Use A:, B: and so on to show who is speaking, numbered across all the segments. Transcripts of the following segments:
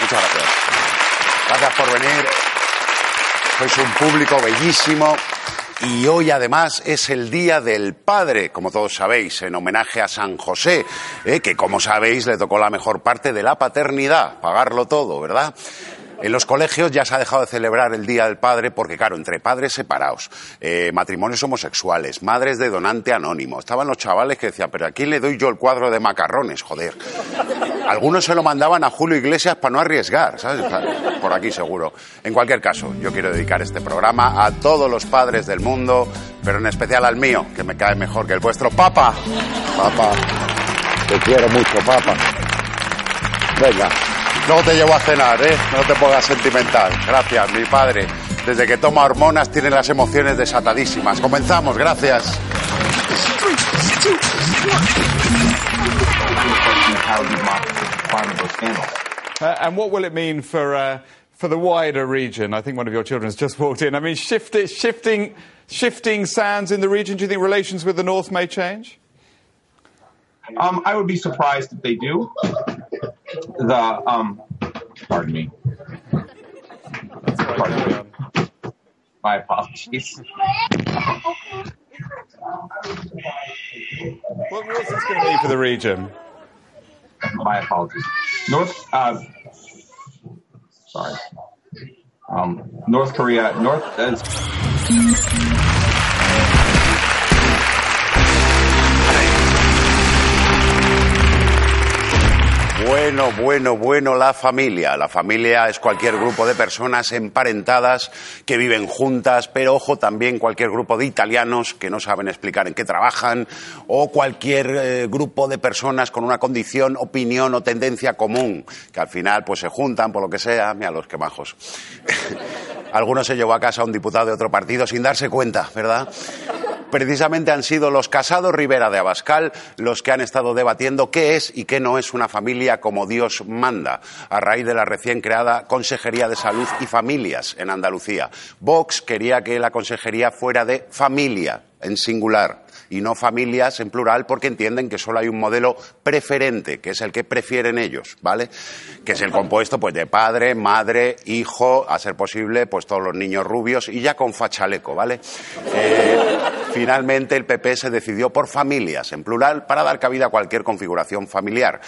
A: Muchas gracias. Gracias por venir. Sois un público bellísimo. Y hoy además es el Día del Padre, como todos sabéis, en homenaje a San José, eh, que como sabéis le tocó la mejor parte de la paternidad, pagarlo todo, ¿verdad? En los colegios ya se ha dejado de celebrar el Día del Padre porque, claro, entre padres separados, eh, matrimonios homosexuales, madres de donante anónimo, estaban los chavales que decían, pero ¿a quién le doy yo el cuadro de macarrones, joder? Algunos se lo mandaban a Julio Iglesias para no arriesgar, ¿sabes? Por aquí seguro. En cualquier caso, yo quiero dedicar este programa a todos los padres del mundo, pero en especial al mío, que me cae mejor que el vuestro. Papa, papa, te quiero mucho, papa. Venga, luego te llevo a cenar, ¿eh? No te pongas sentimental. Gracias, mi padre. Desde que toma hormonas tiene las emociones desatadísimas. Comenzamos, gracias.
B: Uh, and what will it mean for uh, for the wider region? I think one of your children has just walked in. I mean, shift, shifting shifting sands in the region. Do you think relations with the north may change?
C: Um, I would be surprised if they do. The um, pardon me. Pardon me. My apologies.
B: What, what's this going to be for the region?
C: My apologies. North. Uh, sorry. Um, North Korea. North. Uh,
A: Bueno, bueno, bueno, la familia. La familia es cualquier grupo de personas emparentadas que viven juntas, pero ojo también cualquier grupo de italianos que no saben explicar en qué trabajan, o cualquier eh, grupo de personas con una condición, opinión o tendencia común, que al final pues se juntan por lo que sea, mira los que majos. Algunos se llevó a casa a un diputado de otro partido sin darse cuenta, ¿verdad? Precisamente han sido los casados Rivera de Abascal los que han estado debatiendo qué es y qué no es una familia como Dios manda, a raíz de la recién creada Consejería de Salud y Familias en Andalucía. Vox quería que la consejería fuera de familia, en singular y no familias en plural porque entienden que solo hay un modelo preferente, que es el que prefieren ellos, ¿vale? Que es el compuesto pues de padre, madre, hijo, a ser posible pues todos los niños rubios y ya con fachaleco, ¿vale? Eh, finalmente el PP se decidió por familias en plural para dar cabida a cualquier configuración familiar.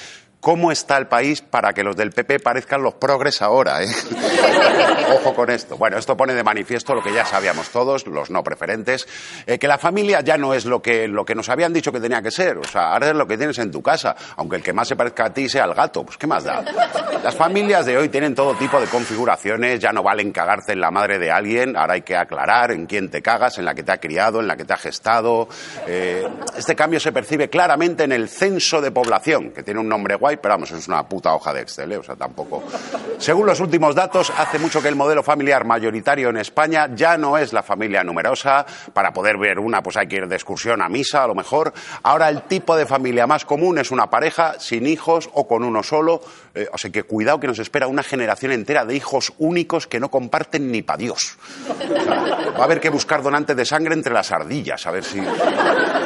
A: ¿Cómo está el país para que los del PP parezcan los progres ahora? ¿eh? Ojo con esto. Bueno, esto pone de manifiesto lo que ya sabíamos todos, los no preferentes, eh, que la familia ya no es lo que, lo que nos habían dicho que tenía que ser. O sea, ahora es lo que tienes en tu casa, aunque el que más se parezca a ti sea el gato. Pues, ¿qué más da? Las familias de hoy tienen todo tipo de configuraciones, ya no valen cagarte en la madre de alguien, ahora hay que aclarar en quién te cagas, en la que te ha criado, en la que te ha gestado. Eh, este cambio se percibe claramente en el censo de población, que tiene un nombre guay, pero vamos, es una puta hoja de Excel, ¿eh? o sea, tampoco. Según los últimos datos, hace mucho que el modelo familiar mayoritario en España ya no es la familia numerosa. Para poder ver una, pues hay que ir de excursión a misa, a lo mejor. Ahora el tipo de familia más común es una pareja sin hijos o con uno solo. Eh, o sea que cuidado que nos espera una generación entera de hijos únicos que no comparten ni pa' Dios. Va a haber que buscar donantes de sangre entre las ardillas, a ver si.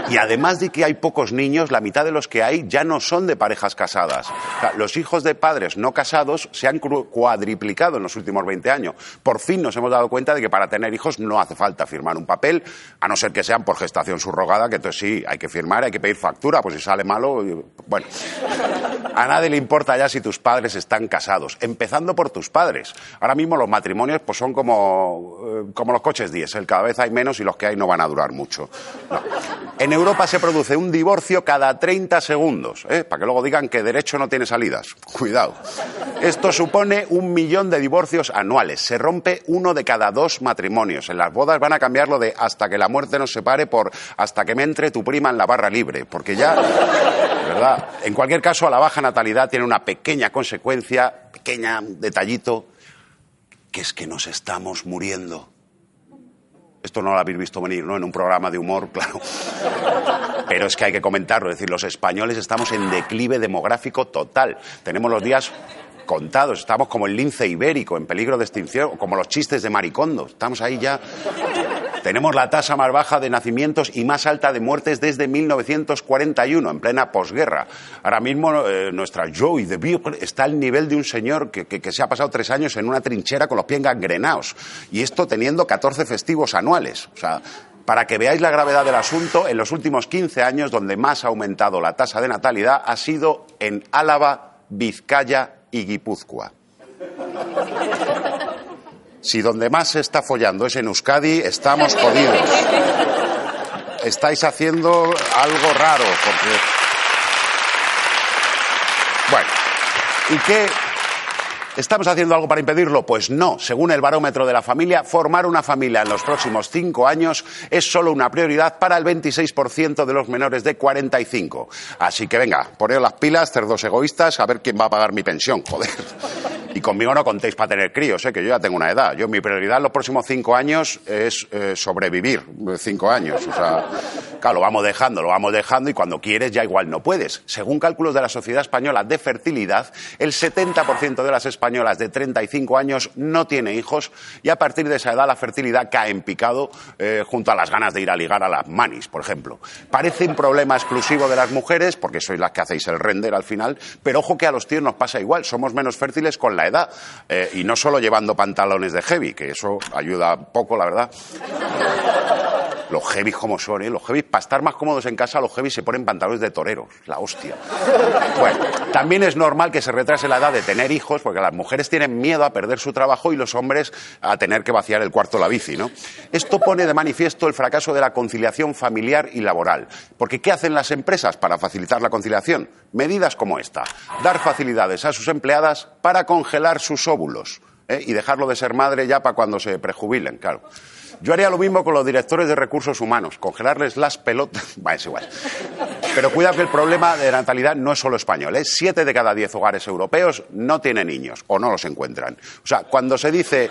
A: Y además de que hay pocos niños, la mitad de los que hay ya no son de parejas casadas. Los hijos de padres no casados se han cuadriplicado en los últimos 20 años. Por fin nos hemos dado cuenta de que para tener hijos no hace falta firmar un papel, a no ser que sean por gestación subrogada, que entonces sí, hay que firmar, hay que pedir factura, pues si sale malo, bueno. A nadie le importa ya si tus padres están casados, empezando por tus padres. Ahora mismo los matrimonios pues son como, eh, como los coches diésel, cada vez hay menos y los que hay no van a durar mucho. En Europa se produce un divorcio cada 30 segundos, ¿eh? para que luego digan que derecho no tiene salidas. Cuidado. Esto supone un millón de divorcios anuales. Se rompe uno de cada dos matrimonios. En las bodas van a cambiarlo de hasta que la muerte nos separe por hasta que me entre tu prima en la barra libre, porque ya, ¿verdad? En cualquier caso, la baja natalidad tiene una pequeña consecuencia, pequeña detallito, que es que nos estamos muriendo. Esto no lo habéis visto venir, ¿no? En un programa de humor, claro. Pero es que hay que comentarlo. Es decir, los españoles estamos en declive demográfico total. Tenemos los días contados. Estamos como el lince ibérico, en peligro de extinción, como los chistes de Maricondo. Estamos ahí ya. Tenemos la tasa más baja de nacimientos y más alta de muertes desde 1941, en plena posguerra. Ahora mismo eh, nuestra Joey de Virgo está al nivel de un señor que, que, que, se ha pasado tres años en una trinchera con los pies gangrenados. Y esto teniendo 14 festivos anuales. O sea, para que veáis la gravedad del asunto, en los últimos 15 años donde más ha aumentado la tasa de natalidad ha sido en Álava, Vizcaya y Guipúzcoa. Si donde más se está follando es en Euskadi, estamos jodidos. Estáis haciendo algo raro. Bueno, ¿y qué? ¿Estamos haciendo algo para impedirlo? Pues no. Según el barómetro de la familia, formar una familia en los próximos cinco años es solo una prioridad para el 26% de los menores de 45. Así que venga, poneos las pilas, cerdos egoístas, a ver quién va a pagar mi pensión, joder. Y conmigo no contéis para tener críos, ¿eh? que yo ya tengo una edad. Yo mi prioridad en los próximos cinco años es eh, sobrevivir cinco años. O sea, claro, lo vamos dejando, lo vamos dejando y cuando quieres ya igual no puedes. Según cálculos de la Sociedad Española de Fertilidad, el 70% de las españolas de 35 años no tiene hijos y a partir de esa edad la fertilidad cae en picado eh, junto a las ganas de ir a ligar a las manis, por ejemplo. Parece un problema exclusivo de las mujeres porque sois las que hacéis el render al final, pero ojo que a los tíos nos pasa igual, somos menos fértiles con la edad. Eh, y no solo llevando pantalones de heavy, que eso ayuda poco, la verdad. Los heavy como son, ¿eh? Los heavy, para estar más cómodos en casa, los heavy se ponen pantalones de toreros. La hostia. Bueno, también es normal que se retrase la edad de tener hijos, porque las mujeres tienen miedo a perder su trabajo y los hombres a tener que vaciar el cuarto la bici, ¿no? Esto pone de manifiesto el fracaso de la conciliación familiar y laboral. Porque ¿qué hacen las empresas para facilitar la conciliación? Medidas como esta. Dar facilidades a sus empleadas para congelar sus óvulos. ¿eh? Y dejarlo de ser madre ya para cuando se prejubilen, claro. Yo haría lo mismo con los directores de recursos humanos, congelarles las pelotas. Va, es igual. Pero cuidado que el problema de natalidad no es solo español. ¿eh? Siete de cada diez hogares europeos no tienen niños o no los encuentran. O sea, cuando se dice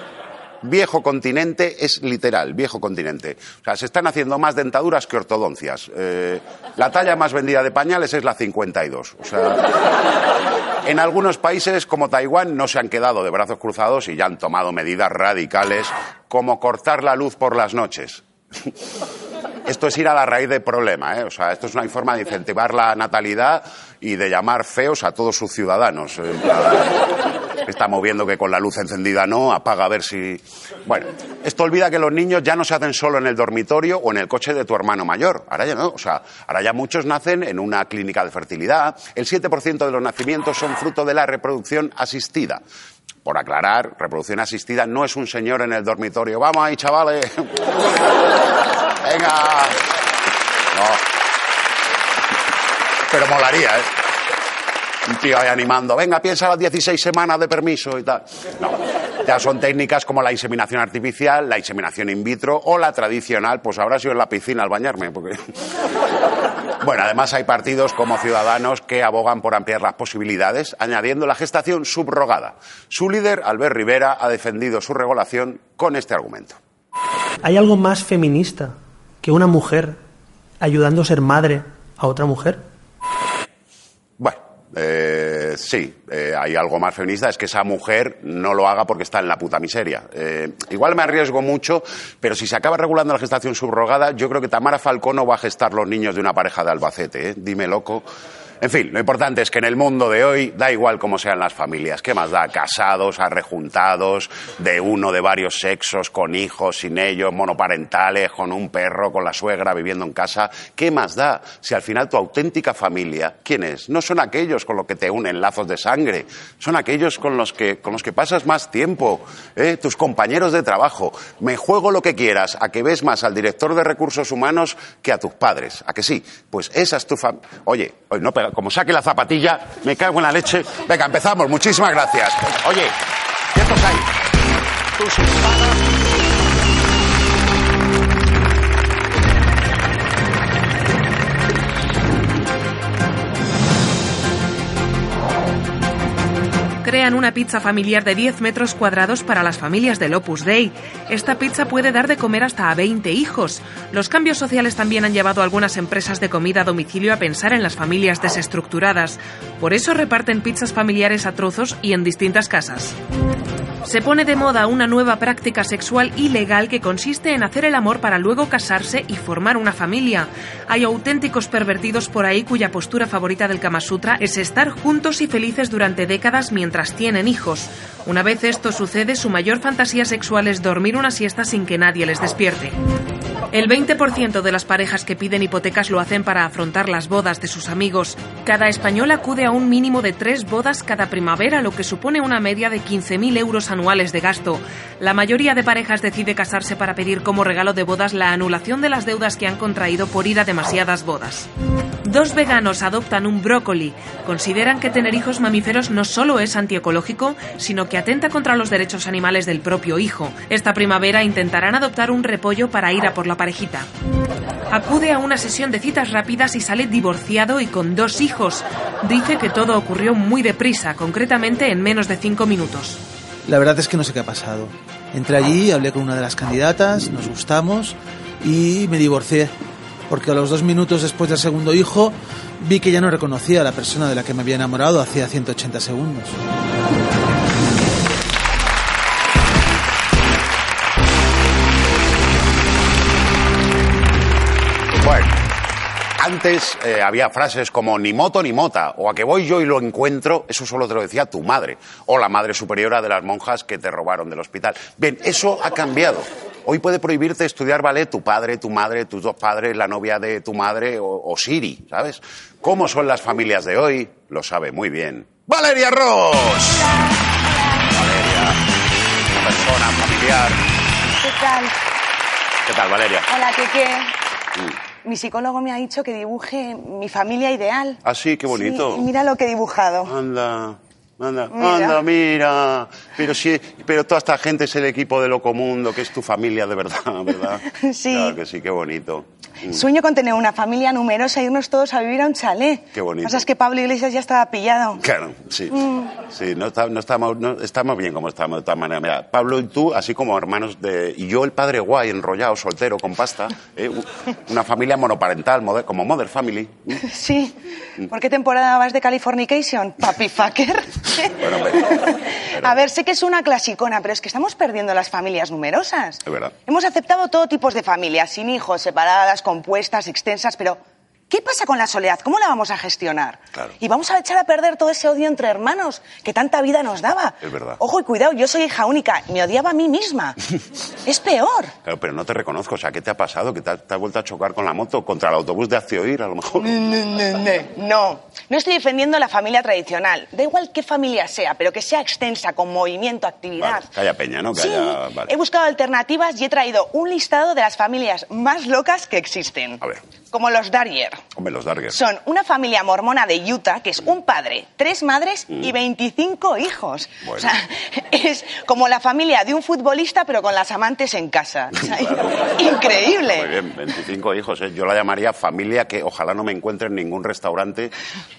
A: viejo continente es literal, viejo continente. O sea, se están haciendo más dentaduras que ortodoncias. Eh, la talla más vendida de pañales es la 52. O sea, en algunos países como Taiwán no se han quedado de brazos cruzados y ya han tomado medidas radicales como cortar la luz por las noches. Esto es ir a la raíz del problema, ¿eh? O sea, esto es una forma de incentivar la natalidad y de llamar feos a todos sus ciudadanos. Estamos viendo que con la luz encendida no, apaga a ver si. Bueno, esto olvida que los niños ya no se hacen solo en el dormitorio o en el coche de tu hermano mayor. Ahora ya no, o sea, ahora ya muchos nacen en una clínica de fertilidad. El 7% de los nacimientos son fruto de la reproducción asistida. Por aclarar, reproducción asistida no es un señor en el dormitorio. Vamos ahí, chavales. Venga. No. Pero molaría, ¿eh? Un tío ahí animando, venga, piensa las 16 semanas de permiso y tal. No, ya son técnicas como la inseminación artificial, la inseminación in vitro o la tradicional, pues ahora sido en la piscina al bañarme. Bueno, además hay partidos como Ciudadanos que abogan por ampliar las posibilidades, añadiendo la gestación subrogada. Su líder, Albert Rivera, ha defendido su regulación con este argumento.
D: ¿Hay algo más feminista que una mujer ayudando a ser madre a otra mujer?
A: Eh, sí, eh, hay algo más feminista, es que esa mujer no lo haga porque está en la puta miseria. Eh, igual me arriesgo mucho, pero si se acaba regulando la gestación subrogada, yo creo que Tamara Falcón no va a gestar los niños de una pareja de Albacete, ¿eh? dime loco. En fin, lo importante es que en el mundo de hoy da igual cómo sean las familias. ¿Qué más da? Casados, arrejuntados, de uno, de varios sexos, con hijos, sin ellos, monoparentales, con un perro, con la suegra viviendo en casa. ¿Qué más da? Si al final tu auténtica familia, ¿quién es? No son aquellos con los que te unen lazos de sangre, son aquellos con los que, con los que pasas más tiempo, ¿eh? tus compañeros de trabajo. Me juego lo que quieras, a que ves más al director de recursos humanos que a tus padres. ¿A que sí? Pues esa es tu familia. Oye, no como saque la zapatilla, me cago en la leche. Venga, empezamos. Muchísimas gracias. Oye, quietos ahí. Tus espadas.
E: Una pizza familiar de 10 metros cuadrados para las familias del Opus Dei. Esta pizza puede dar de comer hasta a 20 hijos. Los cambios sociales también han llevado a algunas empresas de comida a domicilio a pensar en las familias desestructuradas. Por eso reparten pizzas familiares a trozos y en distintas casas. Se pone de moda una nueva práctica sexual ilegal que consiste en hacer el amor para luego casarse y formar una familia. Hay auténticos pervertidos por ahí cuya postura favorita del Kama Sutra es estar juntos y felices durante décadas mientras tienen hijos. Una vez esto sucede, su mayor fantasía sexual es dormir una siesta sin que nadie les despierte. El 20% de las parejas que piden hipotecas lo hacen para afrontar las bodas de sus amigos. Cada español acude a un mínimo de tres bodas cada primavera, lo que supone una media de 15.000 euros anuales de gasto. La mayoría de parejas decide casarse para pedir como regalo de bodas la anulación de las deudas que han contraído por ir a demasiadas bodas. Dos veganos adoptan un brócoli. Consideran que tener hijos mamíferos no solo es antiecológico, sino que atenta contra los derechos animales del propio hijo. Esta primavera intentarán adoptar un repollo para ir a por la parejita. Acude a una sesión de citas rápidas y sale divorciado y con dos hijos. Dice que todo ocurrió muy deprisa, concretamente en menos de cinco minutos.
F: La verdad es que no sé qué ha pasado. Entré allí, hablé con una de las candidatas, nos gustamos y me divorcié. Porque a los dos minutos después del segundo hijo vi que ya no reconocía a la persona de la que me había enamorado hacía 180 segundos.
A: Antes eh, había frases como ni moto ni mota, o a que voy yo y lo encuentro, eso solo te lo decía tu madre, o la madre superiora de las monjas que te robaron del hospital. Bien, eso ha cambiado. Hoy puede prohibirte estudiar ballet tu padre, tu madre, tus dos padres, la novia de tu madre o, o Siri, ¿sabes? ¿Cómo son las familias de hoy? Lo sabe muy bien. ¡Valeria Ross! Valeria, una persona familiar.
G: ¿Qué tal?
A: ¿Qué tal, Valeria?
G: Hola, Keke. Mi psicólogo me ha dicho que dibuje mi familia ideal.
A: Ah, sí, qué bonito.
G: Sí, mira lo que he dibujado.
A: Anda, anda,
G: Mira.
A: anda, mira. Pero sí, pero toda esta gente es el equipo de Locomundo, que es tu familia de verdad, ¿verdad?
G: Sí.
A: Claro que sí, qué bonito. Mm.
G: Sueño con tener una familia numerosa e irnos todos a vivir a un chalet.
A: Qué bonito.
G: Pasa es que Pablo Iglesias ya estaba pillado.
A: Claro, sí.
G: Mm.
A: Sí, no, está- no estamos, no- estamos bien como estamos de todas maneras. Mira, Pablo y tú, así como hermanos de... Y yo, el padre guay, enrollado, soltero, con pasta. ¿eh? Una familia monoparental, moder- como Mother Family.
G: Sí. ¿Por qué temporada vas de Californication? Papi fucker.
A: Bueno, hombre,
G: A ver, sé que es una clasicona, pero es que estamos perdiendo las familias numerosas.
A: es verdad.
G: Hemos aceptado todo tipo de familias, sin hijos, separadas, compuestas, extensas, pero ¿qué pasa con la soledad? ¿Cómo la vamos a gestionar?
A: Claro.
G: Y vamos a echar a perder todo ese odio entre hermanos que tanta vida nos daba.
A: Es verdad.
G: Ojo y cuidado, yo soy hija única, me odiaba a mí misma. es peor.
A: Claro, pero no te reconozco. O sea, ¿qué te ha pasado? ¿Que te has, vuelto a chocar con la moto? ¿Contra el autobús de Accionir, a lo mejor?
G: No, no estoy defendiendo la familia tradicional. Da igual qué familia sea, pero que sea extensa, con movimiento, actividad.
A: Vale, haya peña, ¿no? Que
G: sí,
A: vale.
G: he buscado alternativas y he traído un listado de las familias más locas que existen.
A: A ver.
G: Como los Darrier.
A: Hombre, los Dargers.
G: Son una familia mormona de Utah que es un padre, tres madres y 25 hijos.
A: Mm. Bueno.
G: O sea, es como la familia de un futbolista pero con las amantes en casa. O sea, Increíble.
A: Muy bien, 25 hijos. ¿eh? Yo la llamaría familia que ojalá no me encuentre en ningún restaurante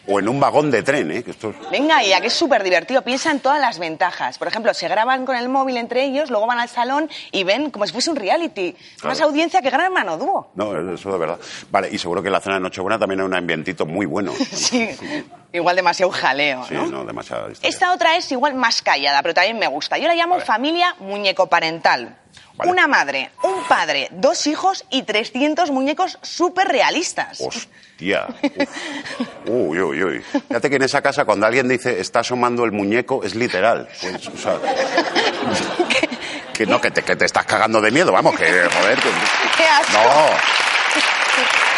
A: o en un vagón de tren. ¿eh? Que esto es-
G: Venga, ya que es súper divertido. Piensa en todas las ventajas. Por ejemplo, se graban con el móvil entre ellos, luego van al salón y ven como si fuese un reality. Más audiencia que Gran Hermano Dúo.
A: No, eso de verdad. Vale, Vale, y seguro que la cena de Nochebuena también hay un ambientito muy bueno.
G: Sí, igual demasiado jaleo,
A: Sí,
G: ¿no?
A: historia.
G: Esta otra es igual más callada, pero también me gusta. Yo la llamo
A: Vale.
G: familia muñeco-parental.
A: Vale.
G: Una madre, un padre, dos hijos y 300 muñecos súper realistas.
A: Hostia. Uf. Uy, uy, uy. Fíjate que en esa casa cuando alguien dice está asomando el muñeco es literal. Pues, o sea, que no, que te, que te estás cagando de miedo, vamos, que joder. que-
G: ¡Qué asco!
A: No.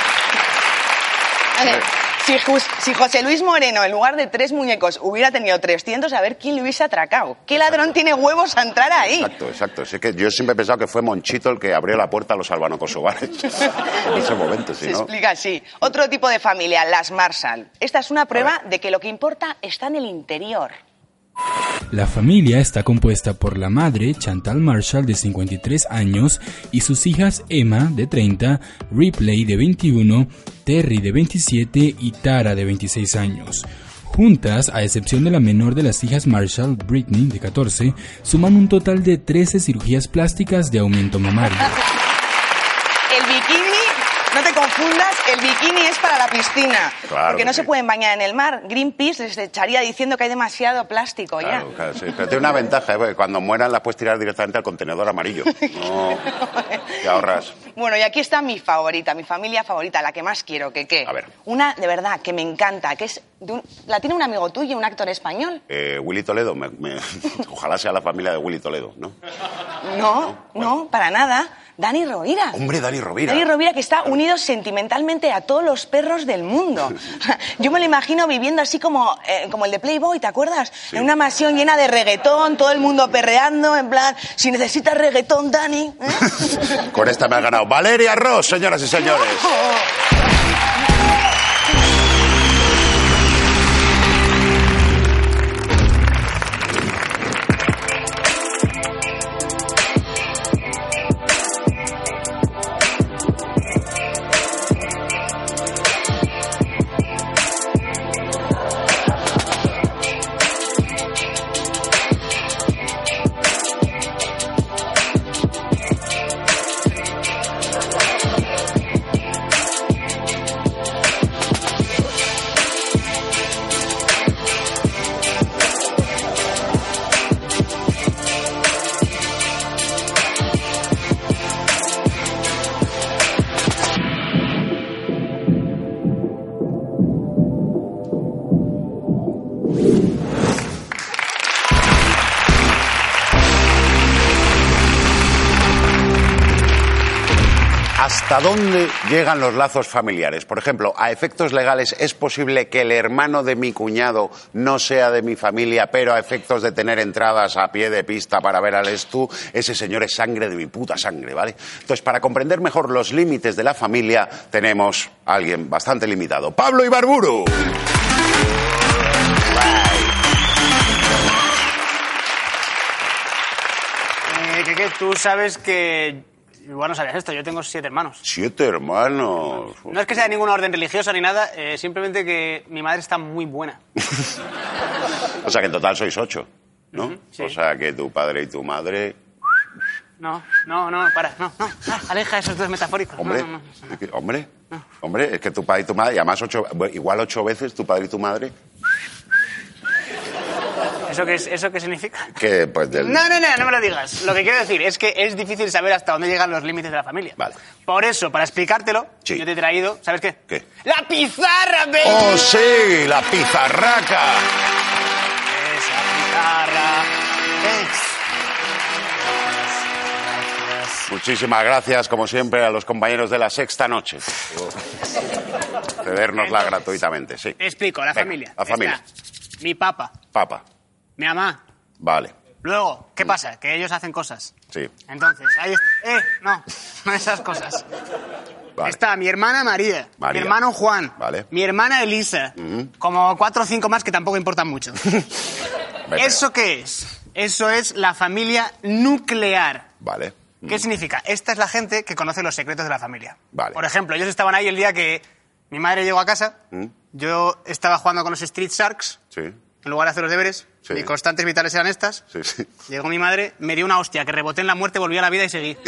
G: Si, José Luis Moreno, en lugar de tres muñecos, hubiera tenido 300, a ver quién le hubiese atracado. ¿Qué ladrón tiene huevos a entrar ahí?
A: Exacto, exacto. Es que yo siempre he pensado que fue Monchito el que abrió la puerta a los albano-kosovares. en ese momento, si
G: Se
A: no.
G: explica así. Otro tipo de familia, las Marshall. Esta es una prueba de que lo que importa está en el interior.
H: La familia está compuesta por la madre, Chantal Marshall, de 53 años, y sus hijas Emma, de 30, Ripley, de 21, Terry, de 27 y Tara, de 26 años. Juntas, a excepción de la menor de las hijas Marshall, Britney, de 14, suman un total de 13 cirugías plásticas de aumento mamario.
G: No te confundas, el bikini es para la piscina.
A: Claro
G: porque
A: que
G: no
A: sí.
G: se pueden bañar en el mar. Greenpeace les echaría diciendo que hay demasiado plástico
A: Claro,
G: ya.
A: claro, sí. Pero tiene una ventaja, ¿eh? porque cuando mueran las puedes tirar directamente al contenedor amarillo. No, te ahorras.
G: Bueno, y aquí está mi favorita, mi familia favorita, la que más quiero, que qué.
A: A ver.
G: Una de verdad que me encanta, que es de un- la tiene un amigo tuyo, un actor español.
A: Eh, Willy Toledo, me- me- ojalá sea la familia de Willy Toledo, ¿no?
G: No, no, para nada. Dani Rovira.
A: Hombre, Dani Rovira.
G: Dani Rovira que está unido sentimentalmente a todos los perros del mundo. Yo me lo imagino viviendo así como, eh, como el de Playboy, ¿te acuerdas? En una mansión llena de reggaetón, todo el mundo perreando, en plan, si necesitas reggaetón, Dani. ¿eh?
A: Con esta me ha ganado Valeria Ross, señoras y señores. ¿Hasta dónde llegan los lazos familiares? Por ejemplo, a efectos legales, ¿es posible que el hermano de mi cuñado no sea de mi familia, pero a efectos de tener entradas a pie de pista para ver al Estú, ese señor es sangre de mi puta sangre, ¿vale? Entonces, para comprender mejor los límites de la familia, tenemos a alguien bastante limitado. Pablo Ibarburu.
I: Eh, que tú sabes que... Igual no sabías esto, yo tengo siete hermanos.
A: Siete hermanos.
I: No es que sea de ninguna orden religiosa ni nada, eh, simplemente que mi madre está muy buena.
A: O sea que en total sois ocho, ¿no?
I: Sí.
A: O sea que tu padre y tu madre...
I: No, no, no, para, no, no. Aleja esos dos metafóricos.
A: Hombre,
I: no, no.
A: hombre, hombre, es que tu padre y tu madre, y además ocho, igual ocho veces tu padre y tu madre,
I: ¿Eso qué, es, ¿Eso qué significa?
A: que pues del-
I: No, no, no, no me lo digas. Lo que quiero decir es que es difícil saber hasta dónde llegan los límites de la familia.
A: Vale.
I: Por eso, para explicártelo,
A: Sí.
I: yo te he traído, ¿sabes qué?
A: ¿Qué?
I: ¡La pizarra, baby!
A: ¡Oh, sí! ¡La pizarraca!
I: Esa pizarra. Es-.
A: Muchísimas gracias, como siempre, a los compañeros de la sexta noche. Cedernosla gratuitamente, sí.
I: Te explico, la
A: Venga,
I: familia.
A: la familia.
I: Está mi papá,
A: Papa,
I: mi mamá.
A: vale,
I: Luego, ¿qué pasa? Que ellos hacen cosas.
A: sí,
I: Entonces, ahí está. ¡Eh! No, no esas cosas.
A: vale.
I: Está mi hermana María,
A: María.
I: mi hermano Juan,
A: Vale.
I: mi hermana Elisa,
A: Ujú.
I: como cuatro o cinco más que tampoco importan mucho. ¿Eso qué es? Eso es la familia nuclear.
A: Vale.
I: ¿Qué significa? Esta es la gente que conoce los secretos de la familia.
A: Vale.
I: Por ejemplo, ellos estaban ahí el día que mi madre llegó a casa,
A: Mm,
I: yo estaba jugando con los Street Sharks,
A: Sí,
I: en lugar de hacer los deberes,
A: Sí.
I: mis constantes vitales eran estas,
A: sí, sí.
I: llegó mi madre, me dio una hostia, que reboté en la muerte, volví a la vida y seguí.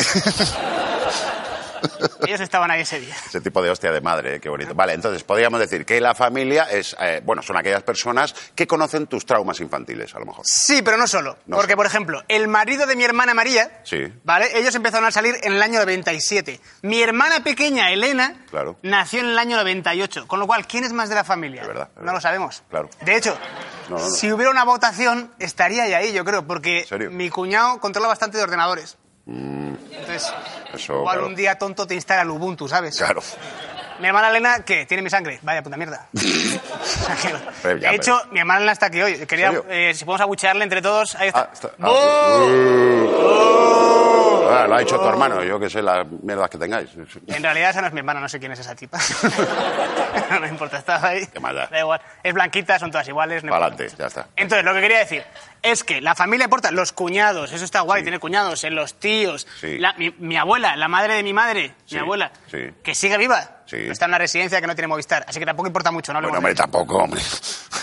I: Ellos estaban ahí ese día.
A: Ese tipo de hostia de madre, eh, qué bonito. Vale, entonces podríamos decir que la familia es, eh, bueno, son aquellas personas que conocen tus traumas infantiles, a lo mejor.
I: Sí, pero no solo.
A: No
I: Porque, por ejemplo, el marido de mi hermana María,
A: Sí,
I: ¿vale? Ellos empezaron a salir en el año 97. Mi hermana pequeña, Elena,
A: claro.
I: nació en el año 98. Con lo cual, ¿quién es más de la familia?
A: Es verdad, es
I: no
A: verdad.
I: lo sabemos.
A: Claro.
I: De hecho,
A: No, no, no.
I: si hubiera una votación, estaría ya ahí, yo creo, porque mi cuñado controla bastante de ordenadores.
A: Mm,
I: Entonces,
A: eso,
I: igual
A: claro.
I: un día tonto te instala el Ubuntu, ¿sabes?
A: Claro.
I: Mi hermana Elena, ¿qué? Tiene mi sangre. Vaya puta mierda.
A: Ya,
I: de hecho, mi hermana Elena está aquí hoy. Quería, eh, si podemos abuchearle entre todos. Ahí está.
A: Ah, está- ah, uh. Lo ha hecho tu hermano, yo que sé las mierdas que tengáis.
I: En realidad esa no es mi hermana, no sé quién es esa tipa. no me importa, estaba ahí.
A: Qué maldad.
I: Da igual. Es blanquita, son todas iguales. no
A: adelante, ya está.
I: Entonces, lo que quería decir es que la familia importa, los cuñados, eso está guay, tiene cuñados, en los tíos,
A: Sí.
I: la- mi, mi abuela, la madre de mi madre,
A: Sí,
I: mi abuela,
A: sí.
I: que sigue viva,
A: Sí.
I: está en una residencia que no tiene Movistar, así que tampoco importa mucho, ¿no?
A: Bueno, hombre, tampoco, hombre.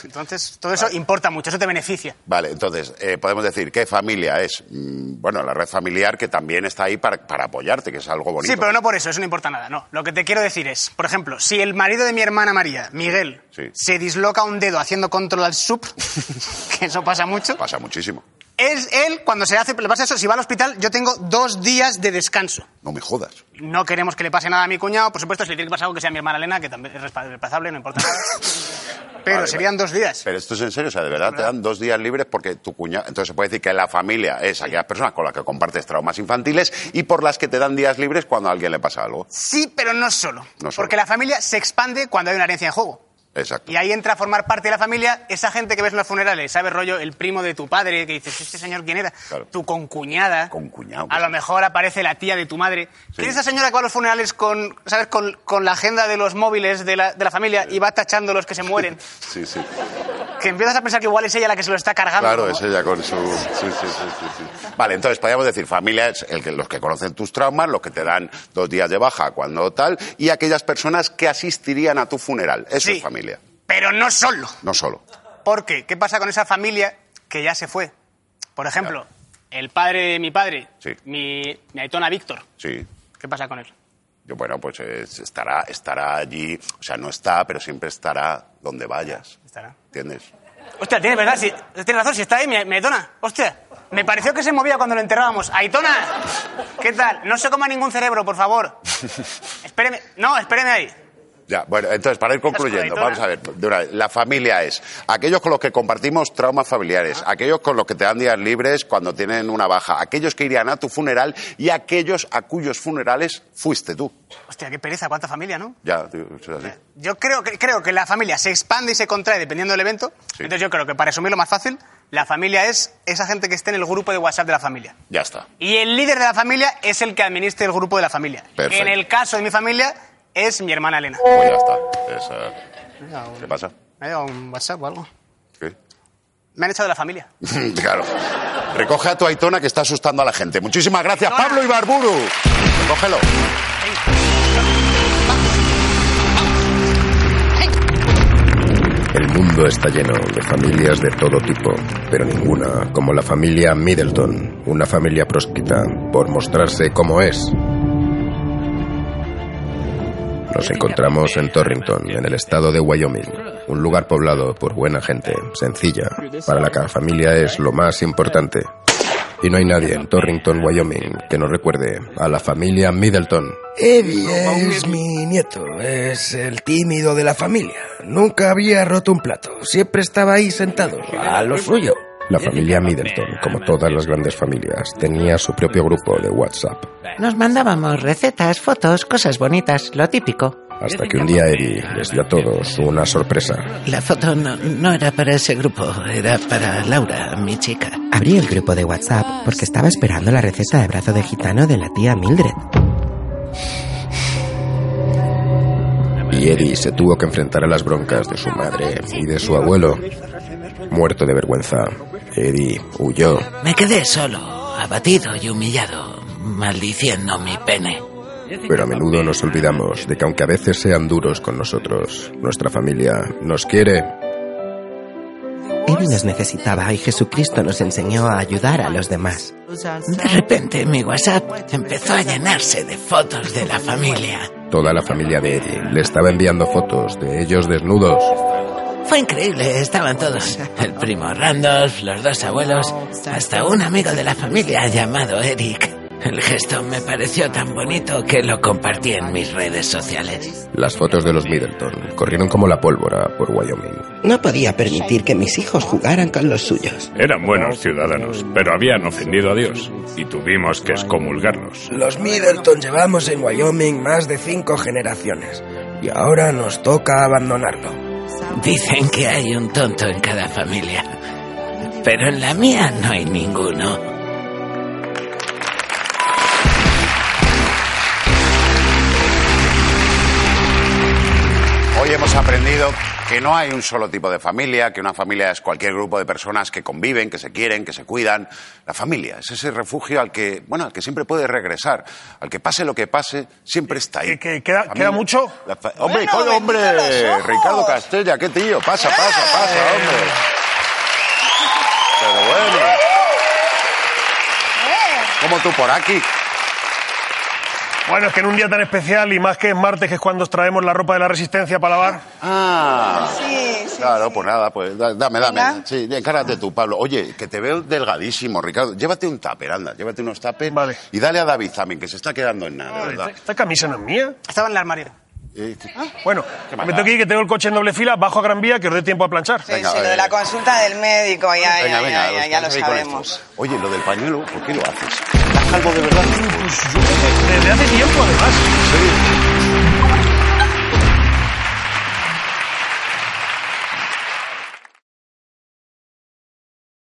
I: Entonces, todo eso importa mucho, eso te beneficia.
A: Vale, entonces, eh, podemos decir que familia es, mm, bueno, la red familiar que también está ahí para, para apoyarte, que es algo bonito.
I: Sí, pero no por eso, eso no importa nada, no. Lo que te quiero decir es, por ejemplo, si el marido de mi hermana María, Miguel,
A: Sí.
I: se disloca un dedo haciendo control al sub, que eso pasa mucho,
A: Pasa muchísimo.
I: Es él, cuando se hace, le pasa eso, si va al hospital, yo tengo dos días de descanso.
A: No me jodas.
I: No queremos que le pase nada a mi cuñado, por supuesto, si le tiene que pasar algo que sea a mi hermana Elena, que también es reemplazable, no importa nada. Pero
A: Vale,
I: serían dos días.
A: Pero esto es en serio, o sea, de verdad te dan dos días libres porque tu cuñado. Entonces se puede decir que la familia es aquellas personas con las que compartes traumas infantiles y por las que te dan días libres cuando a alguien le pasa algo.
I: Sí, pero no solo.
A: No solo.
I: Porque la familia se expande cuando hay una herencia en juego.
A: Exacto.
I: Y ahí entra a formar parte de la familia esa gente que ves en los funerales, ¿sabes? Rollo, el primo de tu padre, que dices, ¿este señor quién era?
A: Claro.
I: Tu concuñada.
A: Concuñado.
I: A lo mejor aparece la tía de tu madre.
A: Sí.
I: ¿Quién es esa señora que va a los funerales con, ¿sabes? Con, con la agenda de los móviles de la, de la familia y va tachando los que se mueren?
A: Sí, sí.
I: Que empiezas a pensar que igual es ella la que se lo está cargando.
A: Claro,
I: ¿no?
A: es ella con su... Sí, sí, sí. Vale, entonces podríamos decir familia es el que, los que conocen tus traumas, los que te dan dos días de baja cuando tal, y aquellas personas que asistirían a tu funeral. Eso es familia,
I: Pero no solo.
A: no solo.
I: ¿Por qué? ¿Qué pasa con esa familia que ya se fue? Por ejemplo, el padre de mi padre,
A: Sí.
I: mi, mi aitona Víctor.
A: Sí.
I: ¿Qué pasa con él?
A: Yo, bueno, pues estará, estará allí, o sea, no está, pero siempre estará donde vayas.
I: Estará.
A: ¿Entiendes?
I: Hostia, tienes verdad, sí, tienes razón, si está ahí, mi, mi Aitona. Hostia, me pareció que se movía cuando lo enterrábamos. Aitona, ¿qué tal? No se coma ningún cerebro, por favor. Espéreme, no, espéreme ahí.
A: Ya, bueno, entonces, para ir concluyendo, vamos a ver, una vez, la familia es aquellos con los que compartimos traumas familiares, aquellos con los que te dan días libres cuando tienen una baja, aquellos que irían a tu funeral y aquellos a cuyos funerales fuiste tú.
I: Hostia, qué pereza, cuánta familia, ¿no?
A: Ya, tío, eso es así.
I: Yo creo que, creo que la familia se expande y se contrae dependiendo del evento.
A: Sí.
I: Entonces yo creo que para resumirlo más fácil, la familia es esa gente que esté en el grupo de WhatsApp de la familia.
A: Ya está.
I: Y el líder de la familia es el que administra el grupo de la familia.
A: Perfecto.
I: En el caso de mi familia es mi hermana Elena.
A: Pues ya está. Esa- ¿Qué pasa?
I: ¿Me ha llegado un WhatsApp o algo?
A: ¿Qué?
I: Me han echado de la familia.
A: claro. Recoge a tu Aitona que está asustando a la gente. Muchísimas gracias,
I: Aitona.
A: Pablo Ibarburu. Recógelo.
J: El mundo está lleno de familias de todo tipo, pero ninguna como la familia Middleton, una familia proscrita por mostrarse como es. Nos encontramos en Torrington, en el estado de Wyoming, un lugar poblado por buena gente, sencilla, para la familia es lo más importante. Y no hay nadie en Torrington, Wyoming, que nos recuerde a la familia Middleton.
K: Eddie es mi nieto, es el tímido de la familia. Nunca había roto un plato, siempre estaba ahí sentado, a lo suyo.
J: La familia Middleton, como todas las grandes familias, tenía su propio grupo de WhatsApp.
L: Nos mandábamos recetas, fotos, cosas bonitas, lo típico.
J: Hasta que un día Eddie les dio a todos una sorpresa.
L: La foto no, no era para ese grupo, era para Laura, mi chica.
M: Abrí el grupo de WhatsApp porque estaba esperando la receta de brazo de gitano de la tía Mildred.
J: Y Eddie se tuvo que enfrentar a las broncas de su madre y de su abuelo. Muerto de vergüenza, Eddie huyó.
L: Me quedé solo, abatido y humillado, maldiciendo mi pene.
J: Pero a menudo nos olvidamos de que aunque a veces sean duros con nosotros, nuestra familia nos quiere.
M: Eddie nos necesitaba y Jesucristo nos enseñó a ayudar a los demás.
L: De repente mi WhatsApp empezó a llenarse de fotos de la familia.
J: Toda la familia de Eddie le estaba enviando fotos de ellos desnudos.
L: Fue increíble, estaban todos. El primo Randolph, los dos abuelos, hasta un amigo de la familia llamado Eric. El gesto me pareció tan bonito que lo compartí en mis redes sociales.
J: Las fotos de los Middleton corrieron como la pólvora por Wyoming.
M: No podía permitir que mis hijos jugaran con los suyos.
N: Eran buenos ciudadanos, pero habían ofendido a Dios y tuvimos que excomulgarlos.
K: Los Middleton llevamos en Wyoming más de cinco generaciones y ahora nos toca abandonarlo.
L: Dicen que hay un tonto en cada familia, pero en la mía no hay ninguno.
A: Hoy hemos aprendido que no hay un solo tipo de familia, que una familia es cualquier grupo de personas que conviven, que se quieren, que se cuidan. La familia es ese refugio al que, bueno, al que siempre puede regresar, al que pase lo que pase, siempre está ahí.
O: ¿Que, queda,
A: Familia.
O: queda mucho?
A: La hombre, coño, hombre, Ricardo Castella, qué tío, pasa, pasa, pasa, hombre. Pero bueno. Como tú por aquí.
O: Bueno, es que en un día tan especial y más que es martes, que es cuando os traemos la ropa de la resistencia para lavar.
A: Ah.
G: Sí, sí.
A: Claro, pues nada, pues da- dame, dame.
G: Venga.
A: Sí, encárate tú, Pablo. Oye, que te veo delgadísimo, Ricardo. Llévate un tupper, anda, llévate unos tuppers.
O: Vale.
A: Y dale a David también, que se está quedando en nada, ¿verdad?
O: ¿Esta, esta camisa no es mía?
I: Estaba en el armario.
A: Eh,
O: Bueno,
A: ¿Qué
O: me tengo que ir, que tengo el coche en doble fila, bajo a Gran Vía, que os dé tiempo a planchar.
G: Sí,
A: Venga,
G: sí, lo de
A: eh.
G: la consulta del médico, ya, ya,
A: Venga,
G: ya,
A: venga,
G: ya,
A: os
G: ya lo sabemos.
A: Oye, lo del pañuelo, ¿por qué lo haces? ¿Estás calvo de verdad?
O: Desde hace tiempo, además.
A: Sí.